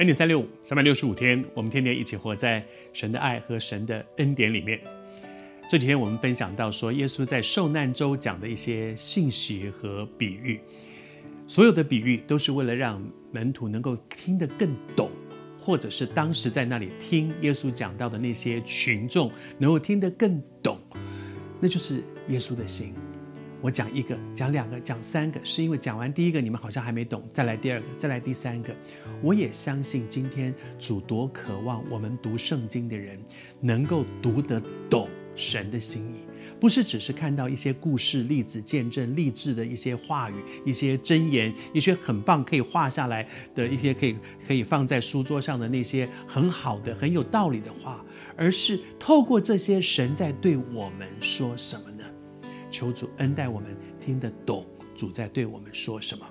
恩典三六五，三百六十五天，我们天天一起活在神的爱和神的恩典里面。这几天我们分享到说，耶稣在受难周讲的一些信息和比喻，所有的比喻都是为了让门徒能够听得更懂，或者是当时在那里听耶稣讲到的那些群众能够听得更懂，那就是耶稣的心。我讲一个，讲两个，讲三个，是因为讲完第一个你们好像还没懂，再来第二个，再来第三个。我也相信今天主多渴望我们读圣经的人能够读得懂神的心意，不是只是看到一些故事、例子、见证、励志的一些话语、一些箴言、一些很棒可以画下来的一些可以可以放在书桌上的那些很好的、很有道理的话，而是透过这些神在对我们说什么。求主恩待我们，听得懂主在对我们说什么。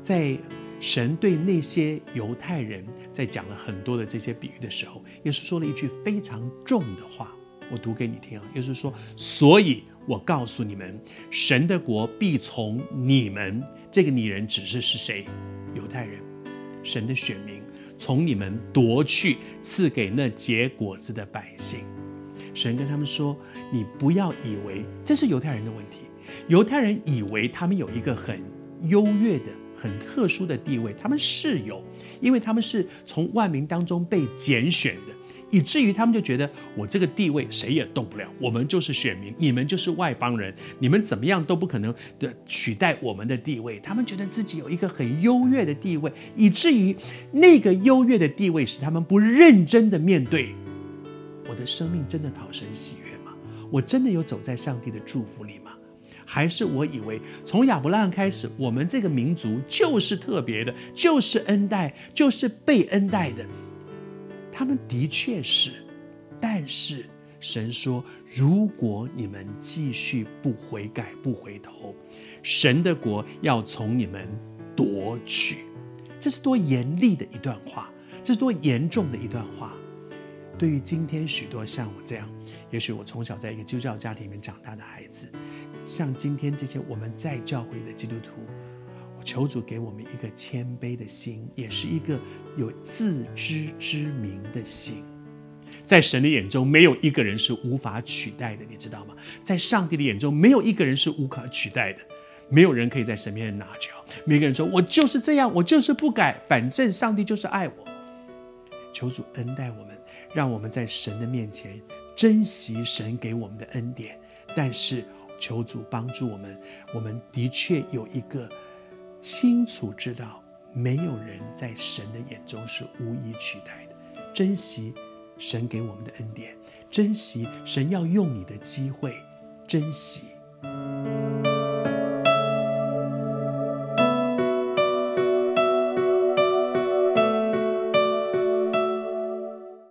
在神对那些犹太人在讲了很多的这些比喻的时候，耶稣说了一句非常重的话，我读给你听啊。耶稣说：“所以我告诉你们，神的国必从你们这个拟人指示是谁？犹太人，神的选民，从你们夺去，赐给那结果子的百姓。”神跟他们说：“你不要以为这是犹太人的问题。犹太人以为他们有一个很优越的、很特殊的地位，他们是有，因为他们是从万民当中被拣选的，以至于他们就觉得我这个地位谁也动不了，我们就是选民，你们就是外邦人，你们怎么样都不可能的取代我们的地位。他们觉得自己有一个很优越的地位，以至于那个优越的地位使他们不认真的面对。”我的生命真的讨神喜悦吗？我真的有走在上帝的祝福里吗？还是我以为从亚伯拉罕开始，我们这个民族就是特别的，就是恩待，就是被恩待的？他们的确是，但是神说，如果你们继续不悔改、不回头，神的国要从你们夺取。这是多严厉的一段话，这是多严重的一段话。对于今天许多像我这样，也许我从小在一个基督教家庭里面长大的孩子，像今天这些我们在教会的基督徒，我求主给我们一个谦卑的心，也是一个有自知之明的心。在神的眼中，没有一个人是无法取代的，你知道吗？在上帝的眼中，没有一个人是无可取代的，没有人可以在神面前拿脚。每个人说：“我就是这样，我就是不改，反正上帝就是爱我。”求主恩待我们。让我们在神的面前珍惜神给我们的恩典，但是求主帮助我们。我们的确有一个清楚知道，没有人在神的眼中是无以取代的。珍惜神给我们的恩典，珍惜神要用你的机会，珍惜。